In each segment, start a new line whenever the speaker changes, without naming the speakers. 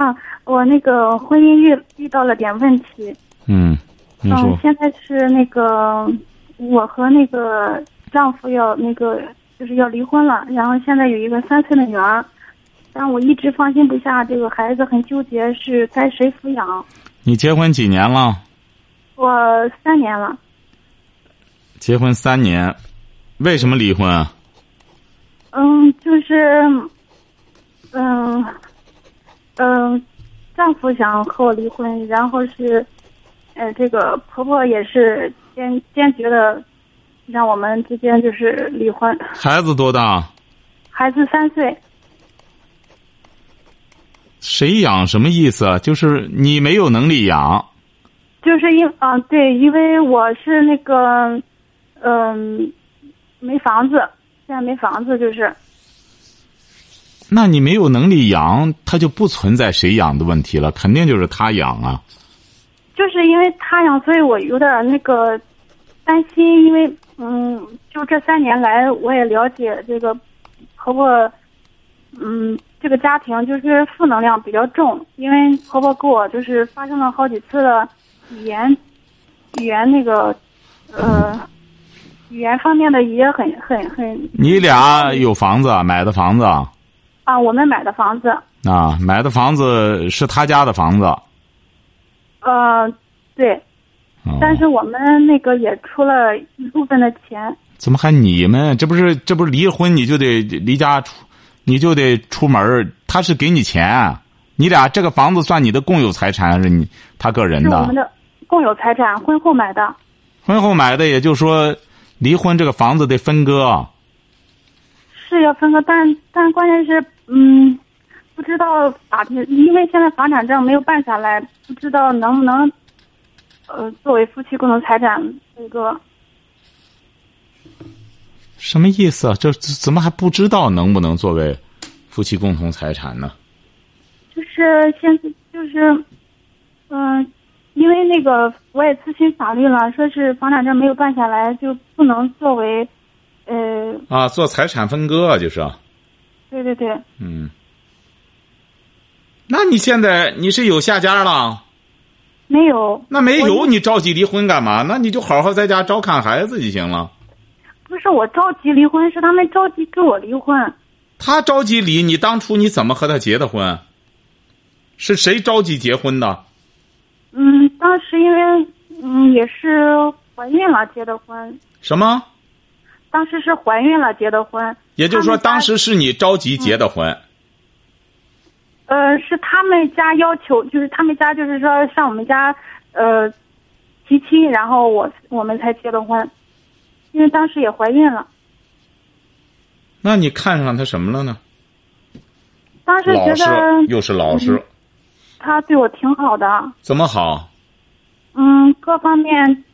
啊，我那个婚姻遇遇到了点问题。
嗯，
嗯，。现在是那个我和那个丈夫要那个就是要离婚了，然后现在有一个三岁的女儿，但我一直放心不下这个孩子，很纠结是该谁抚养。
你结婚几年了？
我三年了，
结婚三年，为什么离婚啊？
嗯，就是，嗯，嗯，丈夫想和我离婚，然后是，呃，这个婆婆也是坚坚决的让我们之间就是离婚。
孩子多大？
孩子三岁，
谁养什么意思啊？就是你没有能力养。
就是因啊、对，因为我是那个，嗯、没房子，现在没房子，就是，
那你没有能力养，他就不存在谁养的问题了，肯定就是他养啊。
就是因为他养，所以我有点那个担心，因为嗯，就这三年来，我也了解这个婆婆，嗯，这个家庭就是负能量比较重，因为婆婆跟我就是发生了好几次的语言语言那个呃语言方面的也很很很
你俩有房子啊，买的房子啊，
啊，我们买的房子，
啊买的房子是他家的房子。
呃，对，
哦
但是我们那个也出了一部分的钱。
怎么还你们？这不是这不是离婚你就得离家出，你就得出门儿他是给你钱，啊你俩这个房子算你的共有财产还是你他个人的
是我们？的共有财产，婚后买的。
婚后买的，也就是说离婚这个房子得分割。
是要分割，但但关键是，嗯，不知道法庭，因为现在房产证没有办下来，不知道能不能，呃，作为夫妻共同财产那个，
什么意思啊？这这怎么还不知道能不能作为夫妻共同财产呢？
就是现在就是，嗯、因为那个我也咨询法律了，说是房产证没有办下来就不能作为，呃，
啊，做财产分割啊，就是啊。
对对对，
嗯。那你现在你是有下家了？
没有，
那没有，你着急离婚干嘛？那你就好好在家照看孩子就行了。
不是我着急离婚，是他们着急跟我离婚。
他着急离，你当初你怎么和他结的婚？是谁着急结婚的？
嗯，当时因为嗯也是怀孕了结的婚，
什么？
当时是怀孕了结的婚。
也就是说，当时是你着急结的婚。
呃是他们家要求，就是他们家就是说上我们家呃提亲，然后我我们才结的婚，因为当时也怀孕了，
那你看上他什么了呢？
当时觉得，
又是老实，
他对我挺好的，
怎么好？
嗯，各方面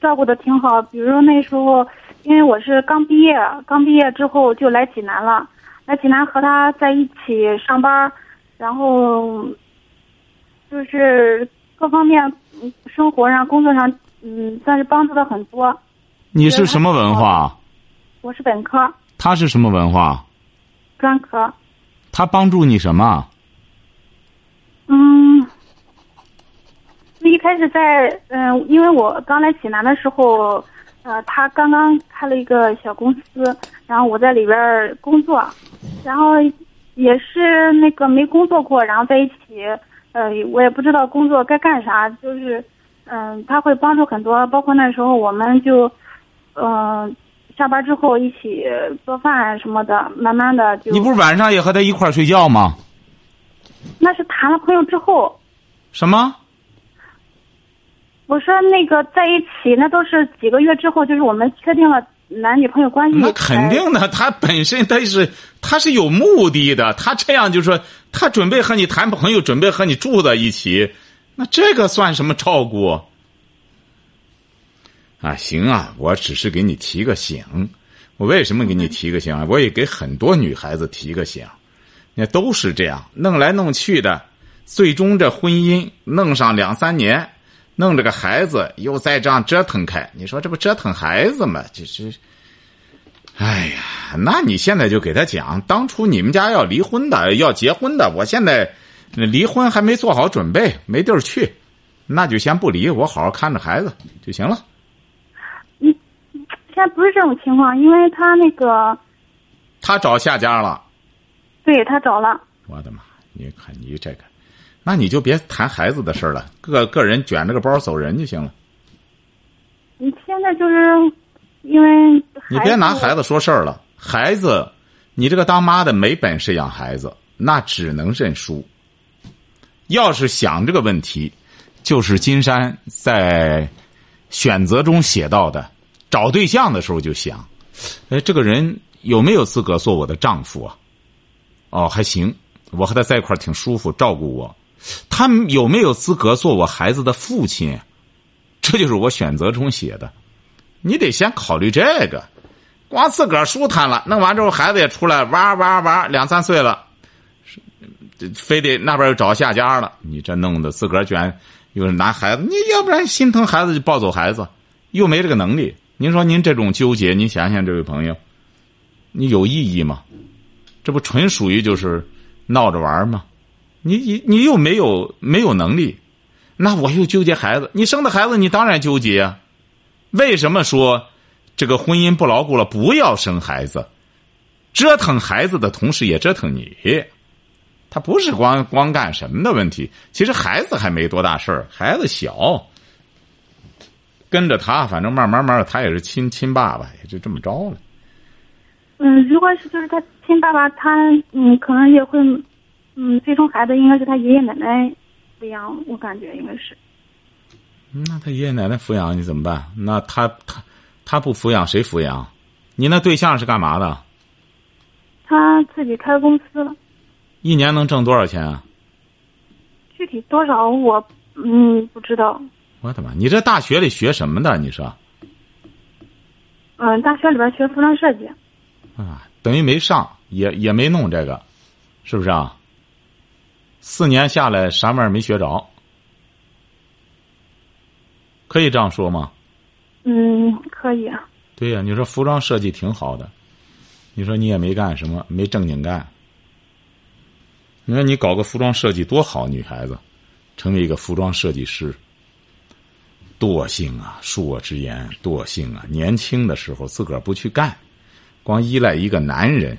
照顾的挺好。比如那时候，因为我是刚毕业，刚毕业之后就来济南了，来济南和他在一起上班，然后就是各方面嗯生活上、工作上，嗯，算是帮助了很多。
你是什么文化？
我是本科、
他是什么文化？
专科，
他帮助你什么？
一开始在嗯、因为我刚来济南的时候，呃，他刚刚开了一个小公司，然后我在里边儿工作，然后也是那个没工作过，然后在一起，呃，我也不知道工作该干啥，就是，嗯、他会帮助很多，包括那时候我们就，嗯、下班之后一起做饭什么的，慢慢的就，
你不是晚上也和他一块儿睡觉吗？
那是谈了朋友之后，
什么？
我说那个在一起，那都是几个月之后，就是我们确定了男女朋友关系。
那肯定的，他本身他是他是有目的的，他这样就说他准备和你谈朋友，准备和你住在一起，那这个算什么照顾？啊，行啊，我只是给你提个醒。我为什么给你提个醒啊？我也给很多女孩子提个醒，那都是这样，弄来弄去的，最终这婚姻弄上两三年，弄这个孩子又再这样折腾开，你说这不折腾孩子吗？这是，哎呀，那你现在就给他讲，当初你们家要离婚的，要结婚的，我现在离婚还没做好准备，没地儿去，那就先不离，我好好看着孩子就行了。
现在不是这种情况，因为他那个，
他找下家了，
对他找了。
我的妈！你看你这个，那你就别谈孩子的事了，个个人卷着个包走人就行了。
你现在就是因为
你别拿孩子说事儿了，孩子，你这个当妈的没本事养孩子，那只能认输。要是想这个问题，就是金山在选择中写到的。找对象的时候就想，哎，这个人有没有资格做我的丈夫啊？哦，还行，我和他在一块儿挺舒服，照顾我。他有没有资格做我孩子的父亲？这就是我选择中写的。你得先考虑这个，光自个儿舒坦了，弄完之后孩子也出来玩玩玩，两三岁了，非得那边又找下家了。你这弄得自个儿卷，又是拿孩子，你要不然心疼孩子就抱走孩子，又没这个能力。您说您这种纠结，您想想，这位朋友，你有意义吗？这不纯属于就是闹着玩吗？你你你又没有没有能力，那我又纠结孩子。你生的孩子，你当然纠结啊。为什么说这个婚姻不牢固了？不要生孩子，折腾孩子的同时也折腾你。他不是光光干什么的问题，其实孩子还没多大事儿，孩子小。跟着他，反正慢慢慢的，他也是亲亲爸爸，也就这么着了。
嗯，如果是就是他亲爸爸，他嗯，可能也会，嗯，最终孩子应该是他爷爷奶奶抚养，我感觉应该是。
那他爷爷奶奶抚养你怎么办？那他他他不抚养谁抚养？你那对象是干嘛的？
他自己开公司了。
一年能挣多少钱啊？
具体多少我嗯不知道。
我的妈！你这大学里学什么的？你说？
嗯，大学里边学服装设计。
啊，等于没上，也也没弄这个，是不是啊？四年下来，啥玩意儿没学着？可以这样说吗？
嗯，可以。
对呀，你说服装设计挺好的，你说你也没干什么，没正经干。你说你搞个服装设计多好，女孩子，成为一个服装设计师。惰性啊，恕我直言，惰性啊！年轻的时候自个儿不去干，光依赖一个男人，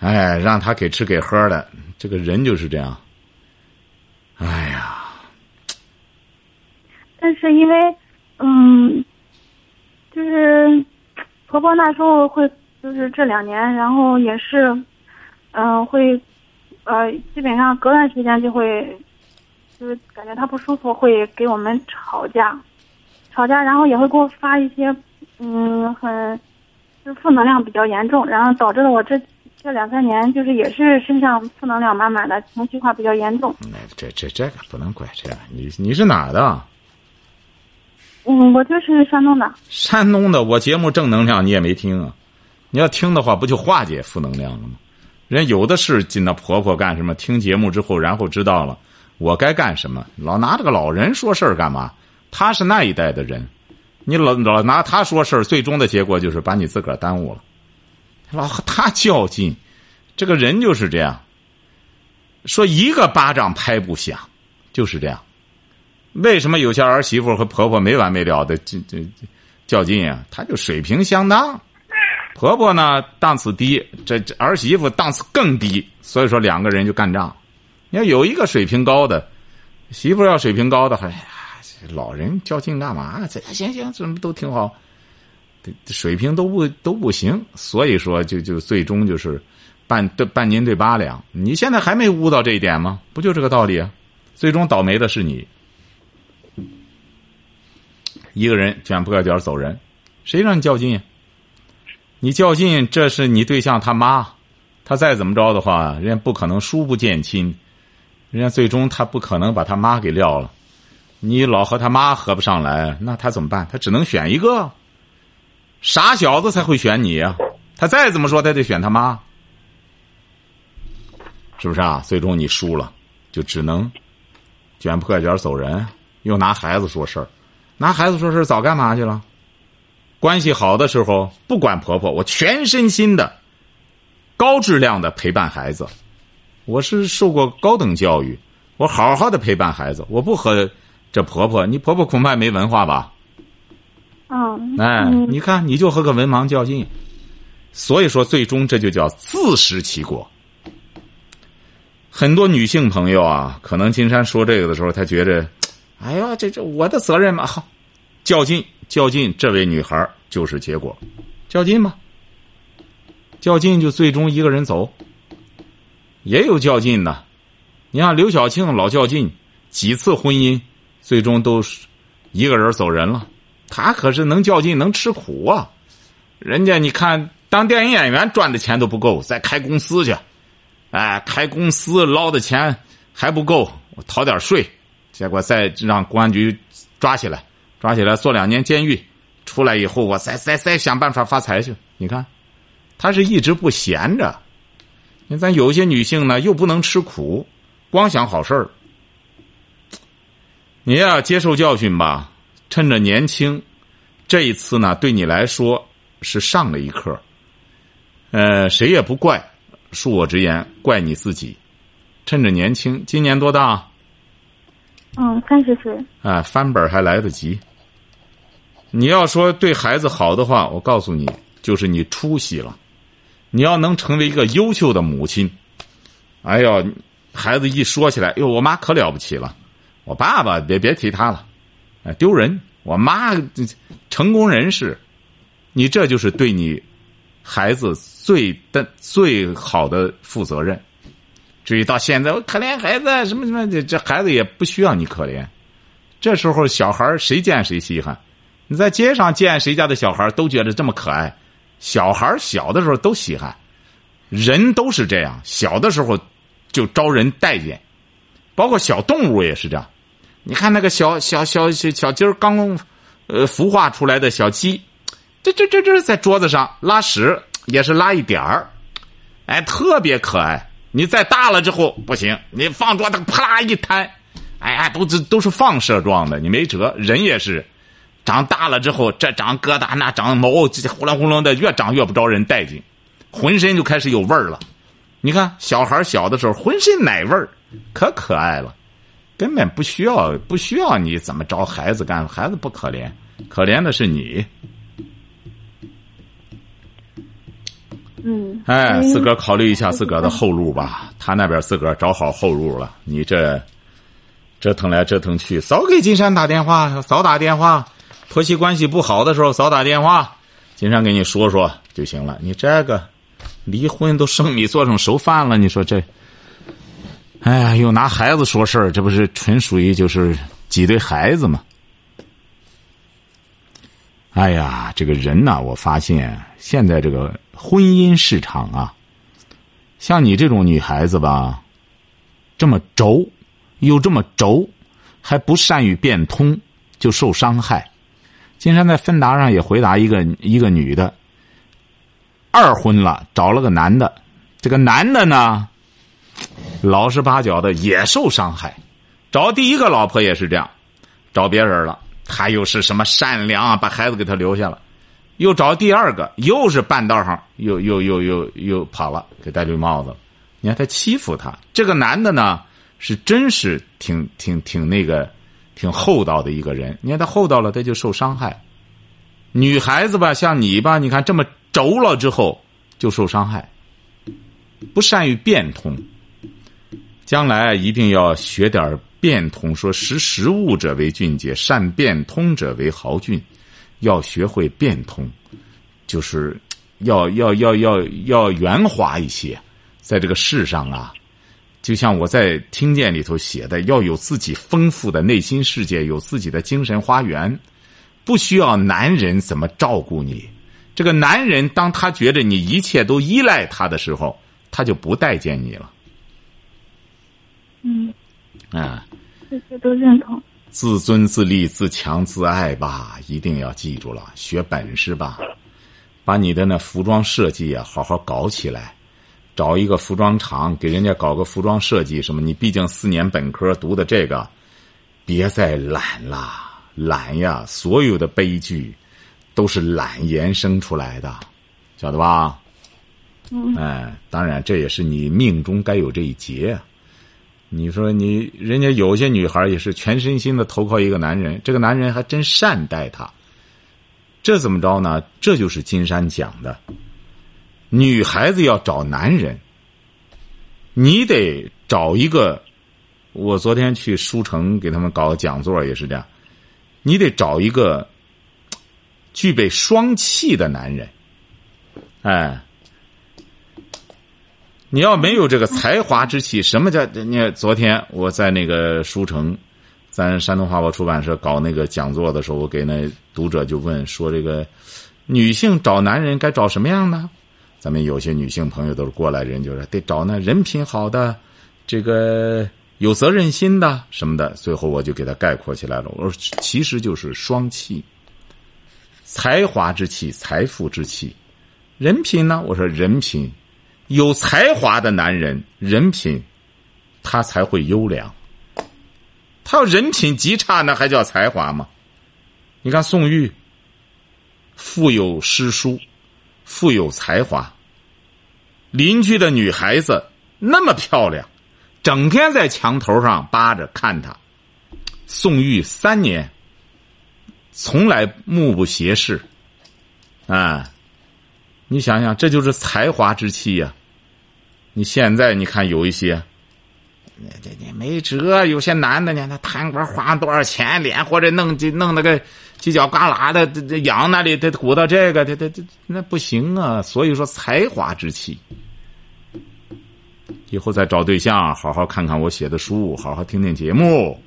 哎，让他给吃给喝的，这个人就是这样。哎呀！
但是因为，嗯，就是婆婆那时候会，就是这两年，然后也是，嗯，会，呃，基本上隔段时间就会。就是感觉他不舒服，会给我们吵架，吵架，然后也会给我发一些，嗯，很，就是负能量比较严重，然后导致了我这这两三年就是也是身上负能量满满的，情绪化比较严重。
那这这这个不能怪这，你你是哪儿的？
嗯，我就是山东的。
山东的，我节目正能量你也没听啊？你要听的话，不就化解负能量了吗？人有的是进那婆婆干什么？听节目之后，然后知道了。我该干什么？老拿这个老人说事儿干嘛？他是那一代的人，你老老拿他说事儿，最终的结果就是把你自个儿耽误了。老和他较劲，这个人就是这样。说一个巴掌拍不响，就是这样。为什么有些儿媳妇和婆婆没完没了的这这较劲啊？他就水平相当，婆婆呢档次低，这这儿媳妇档次更低，所以说两个人就干仗。你要有一个水平高的媳妇，要水平高的，哎呀，老人较劲干嘛？这行行，怎么都挺好，水平都不都不行，所以说就就最终就是半对半斤对八两。你现在还没悟到这一点吗？不就这个道理啊？最终倒霉的是你，一个人卷铺盖卷走人，谁让你较劲？你较劲，这是你对象他妈，他再怎么着的话，人家不可能疏不见亲，人家最终他不可能把他妈给撂了。你老和他妈合不上来，那他怎么办？他只能选一个。傻小子才会选你呀！他再怎么说，他得选他妈，是不是啊？最终你输了，就只能卷破卷走人，又拿孩子说事儿，拿孩子说事儿，早干嘛去了？关系好的时候，不管婆婆，我全身心的、高质量的陪伴孩子。我是受过高等教育，我好好的陪伴孩子。我不和这婆婆，你婆婆恐怕没文化吧？
嗯，
哎，
嗯。
你看，你就和个文盲较劲，所以说最终这就叫自食其果。很多女性朋友啊，可能金山说这个的时候，她觉着，哎呀，这这我的责任嘛，好，较劲较劲，这位女孩就是结果，较劲吧，较劲就最终一个人走，也有较劲的，你看刘晓庆老较劲，几次婚姻，最终都是一个人走人了。他可是能较劲，能吃苦啊！人家你看，当电影演员赚的钱都不够，再开公司去，哎，开公司捞的钱还不够，我逃点税，结果再让公安局抓起来，抓起来坐两年监狱，出来以后我再再再想办法发财去。你看，他是一直不闲着。你咱有些女性呢，又不能吃苦，光想好事儿。你呀，接受教训吧。趁着年轻，这一次呢，对你来说是上了一课。呃，谁也不怪，恕我直言，怪你自己。趁着年轻，今年多大？
嗯，三十岁。
啊，翻本还来得及。你要说对孩子好的话，我告诉你，就是你出息了。你要能成为一个优秀的母亲，哎呦，孩子一说起来，哟，我妈可了不起了，我爸爸别别提他了。哎，丢人！我妈成功人士，你这就是对你孩子最的最好的负责任。至于到现在，我可怜孩子什么什么这，这孩子也不需要你可怜。这时候小孩谁见谁稀罕，你在街上见谁家的小孩都觉得这么可爱。小孩小的时候都稀罕，人都是这样，小的时候就招人待见，包括小动物也是这样。你看那个小小小小小鸡儿刚，呃，孵化出来的小鸡，这这这这在桌子上拉屎也是拉一点儿，哎，特别可爱。你再大了之后不行，你放桌子啪啦一摊，哎呀，都是都是放射状的，你没辙。人也是，长大了之后，这长疙瘩，那长毛，这呼啦呼啦的，越长越不招人待见，浑身就开始有味儿了。你看小孩小的时候，浑身奶味儿，可可爱了。根本不需要，不需要你怎么着孩子干？孩子不可怜，可怜的是你。
嗯。
哎，自个儿考虑一下自个儿的后路吧。他那边自个儿找好后路了，你这折腾来折腾去，早给金山打电话，早打电话。婆媳关系不好的时候，早打电话，金山给你说说就行了。你这个离婚都生米做成熟饭了，你说这。哎呀，又拿孩子说事儿，这不是纯属于就是挤兑孩子吗？哎呀，这个人呐，我发现现在这个婚姻市场啊，像你这种女孩子吧，这么轴，又这么轴，还不善于变通，就受伤害。金山在芬达上也回答一个一个女的，二婚了，找了个男的，这个男的呢。老实巴交的也受伤害，找第一个老婆也是这样，找别人了，他又是什么善良啊，把孩子给他留下了，又找第二个，又是半道上又又又又又跑了，给戴绿帽子了。你看他欺负他，这个男的呢是真是挺挺挺那个挺厚道的一个人。你看他厚道了，他就受伤害。女孩子吧，像你吧，你看这么轴了之后就受伤害，不善于变通。将来一定要学点变通，说识时务者为俊杰，善变通者为豪俊。要学会变通，就是要要要要要圆滑一些。在这个世上啊，就像我在听见里头写的，要有自己丰富的内心世界，有自己的精神花园，不需要男人怎么照顾你，这个男人当他觉得你一切都依赖他的时候，他就不待见你了。
嗯，
啊，
这些都认同。
自尊自立、自强自爱吧，一定要记住了。学本事吧，把你的那服装设计啊，好好搞起来。找一个服装厂，给人家搞个服装设计什么？你毕竟四年本科读的这个，别再懒了，懒呀！所有的悲剧都是懒延伸出来的，晓得吧？
嗯，
哎，当然这也是你命中该有这一劫。你说你人家有些女孩也是全身心的投靠一个男人，这个男人还真善待她。这怎么着呢？这就是金山讲的。女孩子要找男人，你得找一个。我昨天去书城给他们搞讲座，也是这样。你得找一个具备双气的男人，哎。你要没有这个才华之气，什么叫？你昨天我在那个书城，咱山东画报出版社搞那个讲座的时候，我给那读者就问说：这个女性找男人该找什么样呢？咱们有些女性朋友都是过来人，就是得找那人品好的，这个有责任心的什么的。最后我就给他概括起来了，我说其实就是双气，才华之气、财富之气，人品呢？我说人品。有才华的男人，人品，他才会优良。他要人品极差，那还叫才华吗？你看宋玉，富有诗书，富有才华。邻居的女孩子那么漂亮，整天在墙头上扒着看他。宋玉三年，从来目不斜视。啊，你想想，这就是才华之气呀。你现在你看有一些，那这这没辙。有些男的呢，他贪官花多少钱脸，或者弄就弄那个犄角旮旯的，这这羊那里，他鼓捣这个，他他他那不行啊。所以说才华之气，以后再找对象，好好看看我写的书，好好听听节目，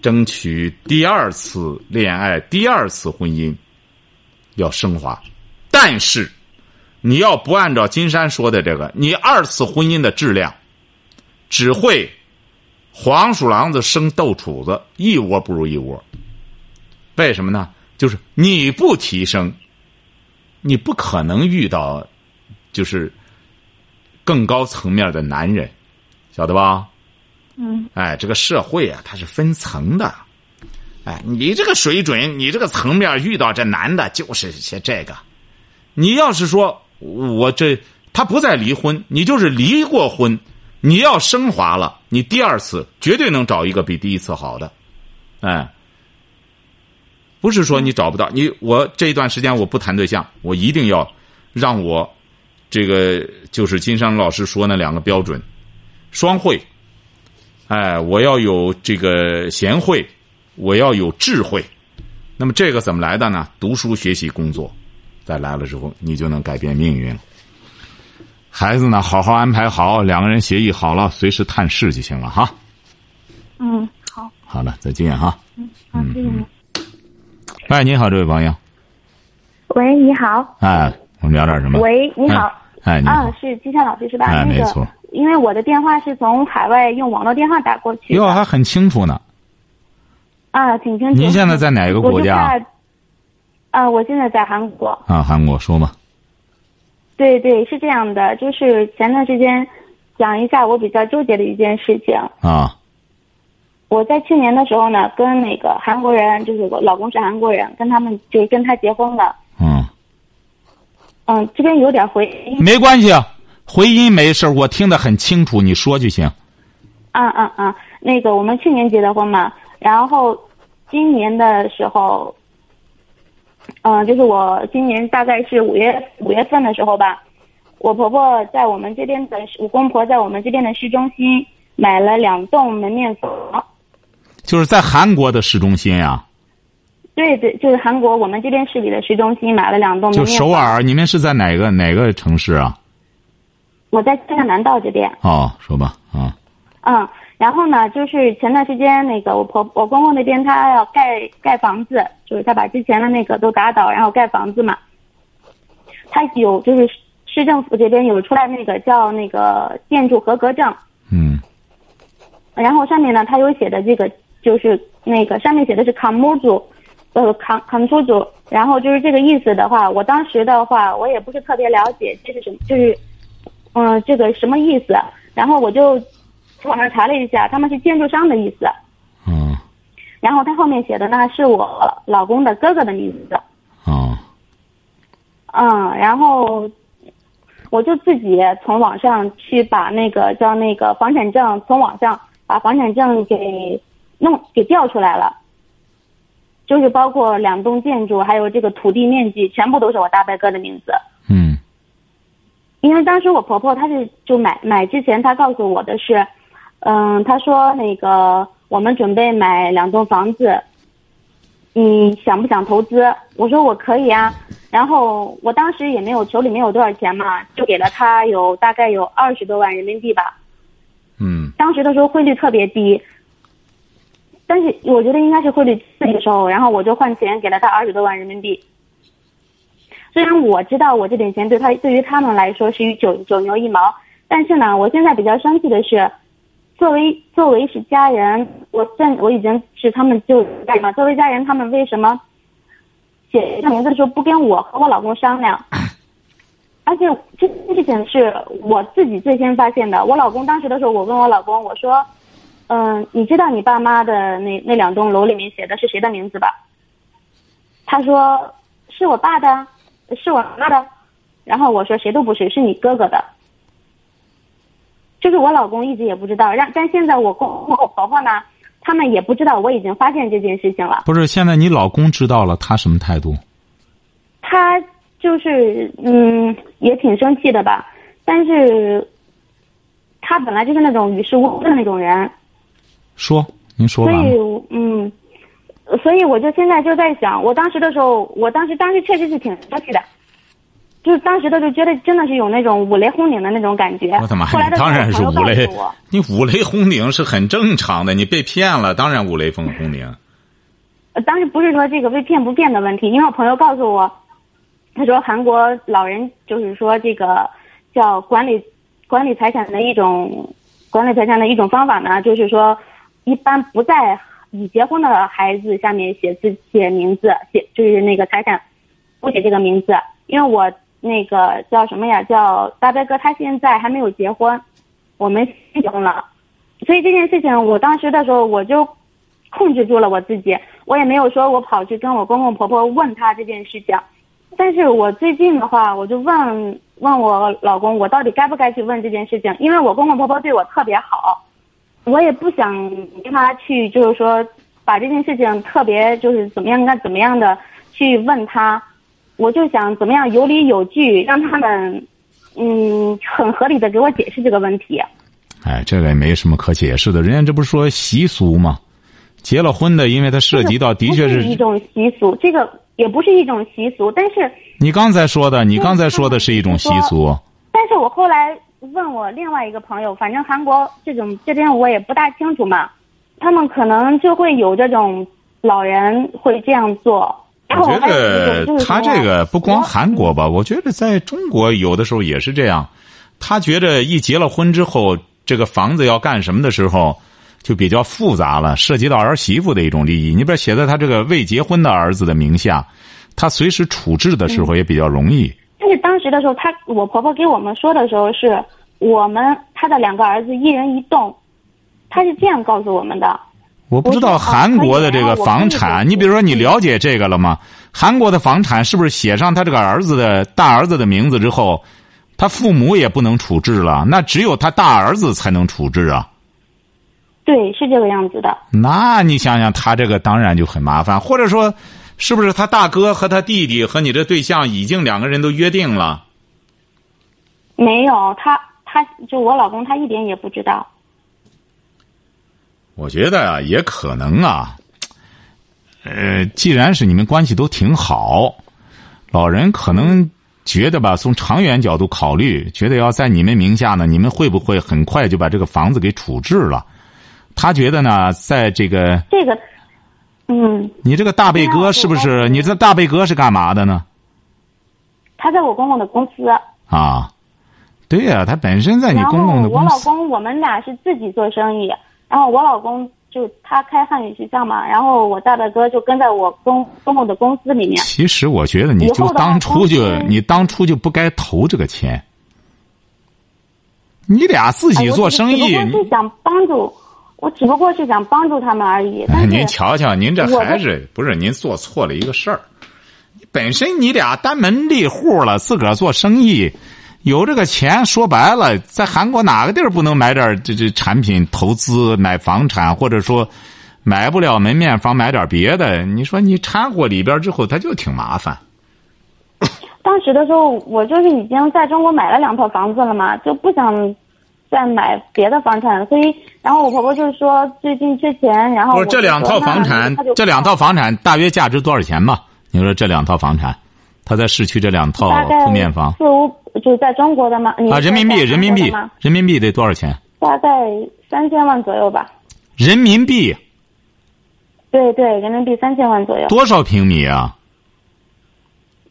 争取第二次恋爱，第二次婚姻要升华，但是。你要不按照金山说的这个，你二次婚姻的质量，只会黄鼠狼子生豆杵子，一窝不如一窝。为什么呢？就是你不提升，你不可能遇到就是更高层面的男人，晓得吧？
嗯。
哎，这个社会啊，它是分层的。哎，你这个水准，你这个层面遇到这男的，就是些这个。你要是说。我这他不再离婚，你就是离过婚，你要升华了，你第二次绝对能找一个比第一次好的，哎，不是说你找不到你，我这一段时间我不谈对象，我一定要让我这个就是金山老师说那两个标准，双汇，哎，我要有这个贤惠，我要有智慧，那么这个怎么来的呢？读书学习工作。再来了之后，你就能改变命运了。孩子呢，好好安排好，两个人协议好了，随时探视就行了哈。
嗯，好。
好了，再见哈。
嗯，好，谢谢您。
哎，你好，这位朋友。
喂，你好。
哎，我们聊点什么？
喂，你好。
哎，你好。
啊，是金山老师是吧？
哎，没错。
因为我的电话是从海外用网络电话打过去。
哟，还很清楚呢。
啊，挺清楚。
您现在在哪个国家？
啊，我现在在韩国。
啊，韩国说吧。
对对，是这样的，就是前段时间讲一下我比较纠结的一件事情。
啊。
我在去年的时候呢，跟那个韩国人，就是我老公是韩国人，跟他们就是跟他结婚了。
嗯。
嗯，这边有点回音。
没关系，回音没事，我听得很清楚，你说就行。
啊啊啊！那个我们去年结的婚嘛，然后今年的时候。嗯，就是我今年大概是五月五月份的时候吧，我婆婆在我们这边的，我公婆在我们这边的市中心买了两栋门面房。
就是在韩国的市中心呀。
对对，就是韩国我们这边市里的市中心买了两栋门面
房。就首尔，你们是在哪个哪个城市啊？
我在江南道这边。
哦，说吧，啊。
嗯。然后呢，就是前段时间那个我婆我公公那边他要盖盖房子，就是他把之前的那个都打倒，然后盖房子嘛。他有就是市政府这边有出来那个叫那个建筑合格证，
嗯。
然后上面呢他有写的这个就是那个上面写的是康木组，呃康康出组，然后就是这个意思的话，我当时的话我也不是特别了解这是什么，就是嗯、这个什么意思，然后我就网上查了一下，他们是建筑商的意思。
嗯。
然后他后面写的呢是我老公的哥哥的名字，
哦
嗯，然后我就自己从网上去把那个叫那个房产证从网上把房产证给弄给调出来了，就是包括两栋建筑还有这个土地面积全部都是我大伯哥的名字，
嗯。
因为当时我婆婆她是就买买之前她告诉我的是，嗯，他说那个我们准备买两栋房子，你想不想投资？我说我可以啊。然后我当时也没有手里没有多少钱嘛，就给了他有大概有二十多万人民币吧。
嗯
当时的时候汇率特别低，但是我觉得应该是汇率低的时候，然后我就换钱给了他二十多万人民币。虽然我知道我这点钱对他对于他们来说是九九牛一毛，但是呢，我现在比较生气的是，作为作为是家人，我现我已经是他们就家人嘛，作为家人，他们为什么写这名字的时候不跟我和我老公商量？而且这件事情是我自己最先发现的。我老公当时的时候，我问我老公，我说：“嗯，你知道你爸妈的那那两栋楼里面写的是谁的名字吧？”他说：“是我爸的，是我妈的。”然后我说：“谁都不是，是你哥哥的。”就是我老公一直也不知道，让但现在我公公和我婆婆呢，他们也不知道我已经发现这件事情了。
不是，现在你老公知道了，他什么态度？
他就是嗯，也挺生气的吧，但是他本来就是那种与世无争的那种人，
说，您说
所。以嗯，所以我就现在就在想，我当时的时候，我当时当时确实是挺生气的，就是当时他就觉得真的是有那种五雷轰顶的那种感觉。
我的妈呀！
后来的
当然是五雷你五雷轰顶是很正常的，你被骗了，当然五雷轰轰顶。
呃当时不是说这个被骗不骗的问题，因为我朋友告诉我，他说韩国老人就是说这个叫管理管理财产的一种管理财产的一种方法呢，就是说一般不在已结婚的孩子下面写字写名字，写就是那个财产不写这个名字，因为我那个叫什么呀，叫大伯哥，他现在还没有结婚，我们结婚了，所以这件事情我当时的时候我就控制住了我自己，我也没有说我跑去跟我公公婆婆问他这件事情。但是我最近的话，我就问问我老公，我到底该不该去问这件事情？因为我公公婆婆对我特别好，我也不想跟他去，就是说把这件事情特别就是怎么样该怎么样的去问他，我就想怎么样有理有据，让他们嗯很合理的给我解释这个问题。
哎，这个也没什么可解释的，人家这不是说习俗吗？结了婚的，因为它涉及到的确
不是一种习俗，这个也不是一种习俗，但是
你刚才说的，你刚才说的是一种习俗。
但是我后来问我另外一个朋友，反正韩国这种这边我也不大清楚嘛，他们可能就会有这种老人会这样做。
我觉得他这个不光韩国吧，我觉得在中国有的时候也是这样。他觉得一结了婚之后，这个房子要干什么的时候，就比较复杂了，涉及到儿媳妇的一种利益。你比如写在他这个未结婚的儿子的名下，他随时处置的时候也比较容易。
但是当时的时候，他我婆婆给我们说的时候是，我们他的两个儿子一人一栋，他是这样告诉我们的。
我不知道韩国的这个房产，你比如说你了解这个了吗？韩国的房产是不是写上他这个儿子的大儿子的名字之后，他父母也不能处置了？那只有他大儿子才能处置啊。
对，是这个样子的。
那你想想，他这个当然就很麻烦，或者说，是不是他大哥和他弟弟和你这对象已经两个人都约定了？
没有，他他就我老公，他一点也不知道。
我觉得啊，也可能啊。呃，既然是你们关系都挺好，老人可能觉得吧，从长远角度考虑，觉得要在你们名下呢，你们会不会很快就把这个房子给处置了？他觉得呢，在这个
这个，嗯，
你这个大贝哥是不是？你这大贝哥是干嘛的呢？
他在我公公的公司。
啊，对呀、他本身在你公公的
我
公司。
老公我们俩是自己做生意，然后我老公就他开汉语学校嘛，然后我大表哥就跟在我公公公的公司里面。
其实我觉得你就当初就你当初就不该投这个钱。你俩自己做生意，
只不过是想帮助，我只不过是想帮助他们而已。但是
您瞧瞧，您这
我的
还是不是您做错了一个事儿？本身你俩单门立户了，自个儿做生意，有这个钱，说白了，在韩国哪个地儿不能买点这这产品投资买房产，或者说买不了门面房买点别的？你说你掺和里边之后，他就挺麻烦。
当时的时候，我就是已经在中国买了两套房子了嘛，就不想再买别的房产，所以，然后我婆婆就说最近缺钱，然后
这两套房产，这两套房产大约价值多少钱吧？你说这两套房产，他在市区这两套铺面房
四五，就是在中国的嘛，
啊，人民币，人民币人民币得多少钱？
大概三千万左右吧。
人民币
对对，人民币三千万左右。
多少平米啊？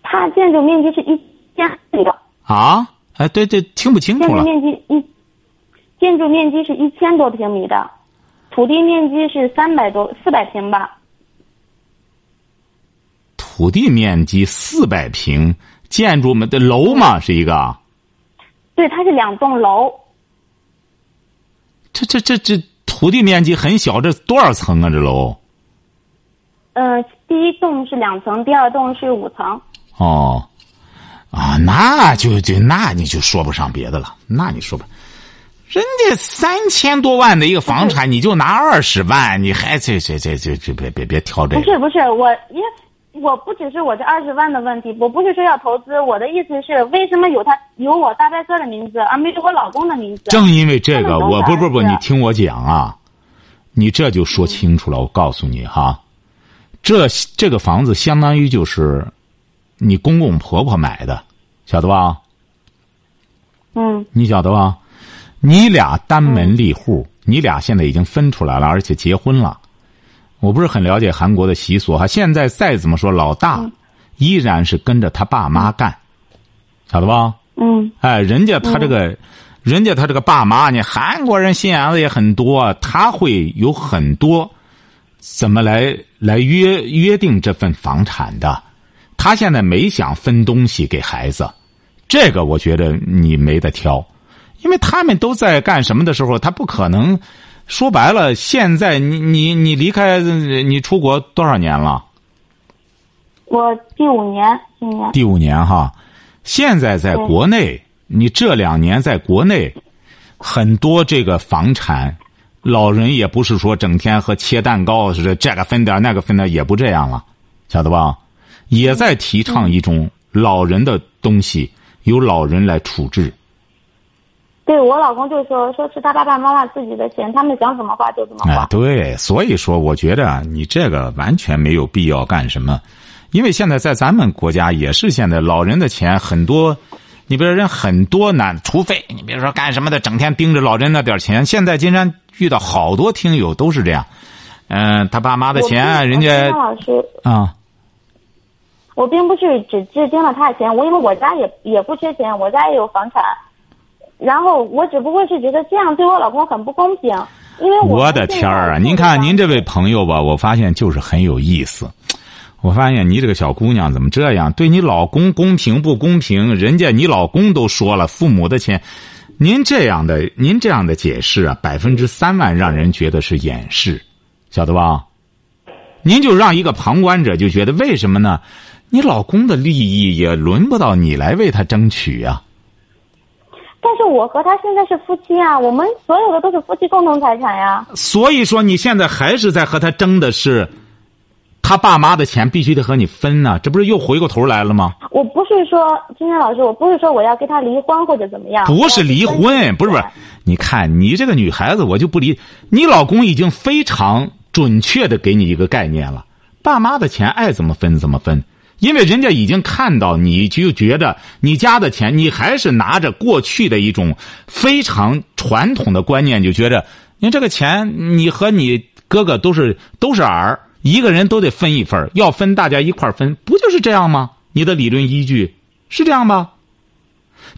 它建筑面积是一千米的，
啊？哎，对对，听不清楚了建筑。
面积一，建筑面积是一千多平米的，土地面积是三百多四百平吧。
土地面积四百平，建筑嘛的楼嘛是一个。
对，它是两栋楼，
这这这这土地面积很小，这多少层啊？这楼？
呃，第一栋是两层，第二栋是五层。
哦，啊，那就就那你就说不上别的了，那你说吧，人家三千多万的一个房产，你就拿二十万，你还这这这这这别别别挑这个。
不是不是，我因为我不只是我这二十万的问题，我不是说要投资，我的意思是为什么有他有我大伯哥的名字，而没有我老公的名字？
正因为这个，我不不不，你听我讲啊，你这就说清楚了。我告诉你哈，这这个房子相当于就是你公公婆婆买的，晓得吧？
嗯
你晓得吧？你俩单门立户，你俩现在已经分出来了，而且结婚了。我不是很了解韩国的习俗哈，现在再怎么说，老大依然是跟着他爸妈干，晓得吧？
嗯
哎，人家他这个，人家他这个爸妈呢，韩国人心眼子也很多，他会有很多怎么来来约约定这份房产的。他现在没想分东西给孩子，这个我觉得你没得挑，因为他们都在干什么的时候，他不可能。说白了，现在你你你离开你出国多少年了？
我第五年，今年
第五年哈，现在在国内，你这两年在国内，很多这个房产，老人也不是说整天和切蛋糕似的，这个分点那个分点，也不这样了，晓得吧？也在提倡一种老人的东西由老人来处置。
对我老公就说，说是他爸爸妈妈自己的钱，他们想怎么花就怎么花。
哎，对，所以说，我觉得啊你这个完全没有必要干什么，因为现在在咱们国家也是现在老人的钱很多，你比如人很多难，除非你比如说干什么的，整天盯着老人那点钱。现在金山遇到好多听友都是这样，嗯、他爸妈的钱，人家
我老师，
啊，
我并不是只只盯了他的钱，我因为我家也也不缺钱，我家也有房产，然后我只不过是觉得这样对我老公很不公平，因为
我
们
的天儿啊！您看您这位朋友吧，我发现就是很有意思。我发现你这个小姑娘怎么这样？对你老公公平不公平？人家你老公都说了，父母的钱，您这样的您这样的解释啊，百分之三万让人觉得是掩饰，晓得吧？您就让一个旁观者就觉得为什么呢？你老公的利益也轮不到你来为他争取呀、
但是我和他现在是夫妻啊，我们所有的都是夫妻共同财产呀。
所以说，你现在还是在和他争的是，他爸妈的钱必须得和你分呢、这不是又回过头来了吗？
我不是说金天老师，我不是说我要跟他离婚或者怎么样，
不是离婚，不是不是。你看你这个女孩子，我就不理你老公已经非常准确的给你一个概念了，爸妈的钱爱怎么分怎么分，因为人家已经看到你就觉得你家的钱，你还是拿着过去的一种非常传统的观念，就觉得你这个钱你和你哥哥都是都是儿，一个人都得分一份要分大家一块儿分，不就是这样吗？你的理论依据是这样吧？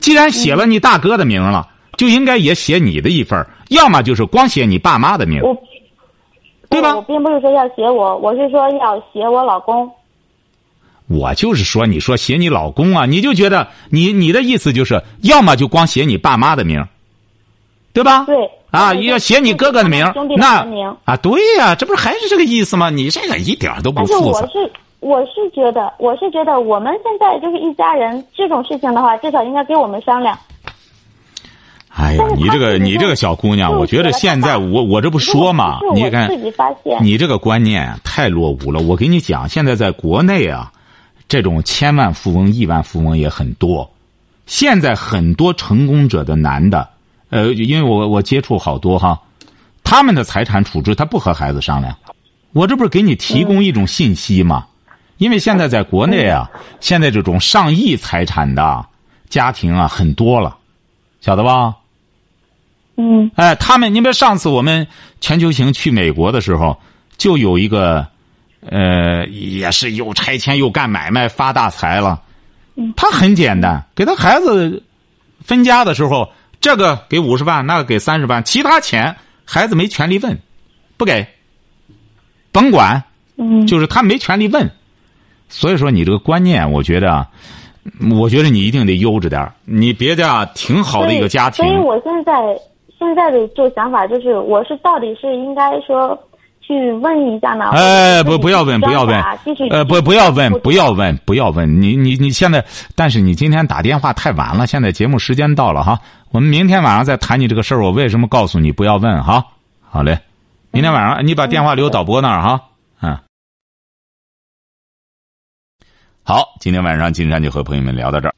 既然写了你大哥的名了，就应该也写你的一份要么就是光写你爸妈的名，
我
对吧
我并不是说要写我，我是说要写我老公。
我就是说，你说写你老公啊，你就觉得你你的意思就是，要么就光写你爸妈的名，对吧？
对
啊，
要
写你哥哥的名
兄弟，的
那
名
啊，对呀、这不是还是这个意思吗？你这个一点都不
但是。我是我是觉得，我是觉得我们现在就是一家人，这种事情的话，至少应该跟我们商量。
哎呀你这个你这个小姑娘，我觉得现在我我这不说嘛你看你这个观念啊太落伍了。我跟你讲，现在在国内啊，这种千万富翁、亿万富翁也很多。现在很多成功者的男的，呃，因为我我接触好多哈，他们的财产处置他不和孩子商量。我这不是给你提供一种信息吗？因为现在在国内啊，现在这种上亿财产的家庭啊很多了，晓得吧？
嗯
哎，他们，你比如上次我们全球行去美国的时候，就有一个，呃，也是又拆迁又干买卖发大财了。他很简单，给他孩子分家的时候，这个给五十万，那个给三十万，其他钱孩子没权利问，不给，甭管，
嗯，
就是他没权利问。所以说，你这个观念，我觉得啊，我觉得你一定得悠着点儿你别的啊，挺好的一个家庭
所以，所以我现在现在的就想法就是，我是到底是应该说去问一下呢？
哎，不，不要问，不要问呃，不，不要问，不要问，不要问。你，你，你现在，但是你今天打电话太晚了，现在节目时间到了哈，我们明天晚上再谈你这个事儿。我为什么告诉你不要问哈？好嘞，明天晚上你把电话留导播那儿哈，嗯。好，今天晚上金山就和朋友们聊到这儿。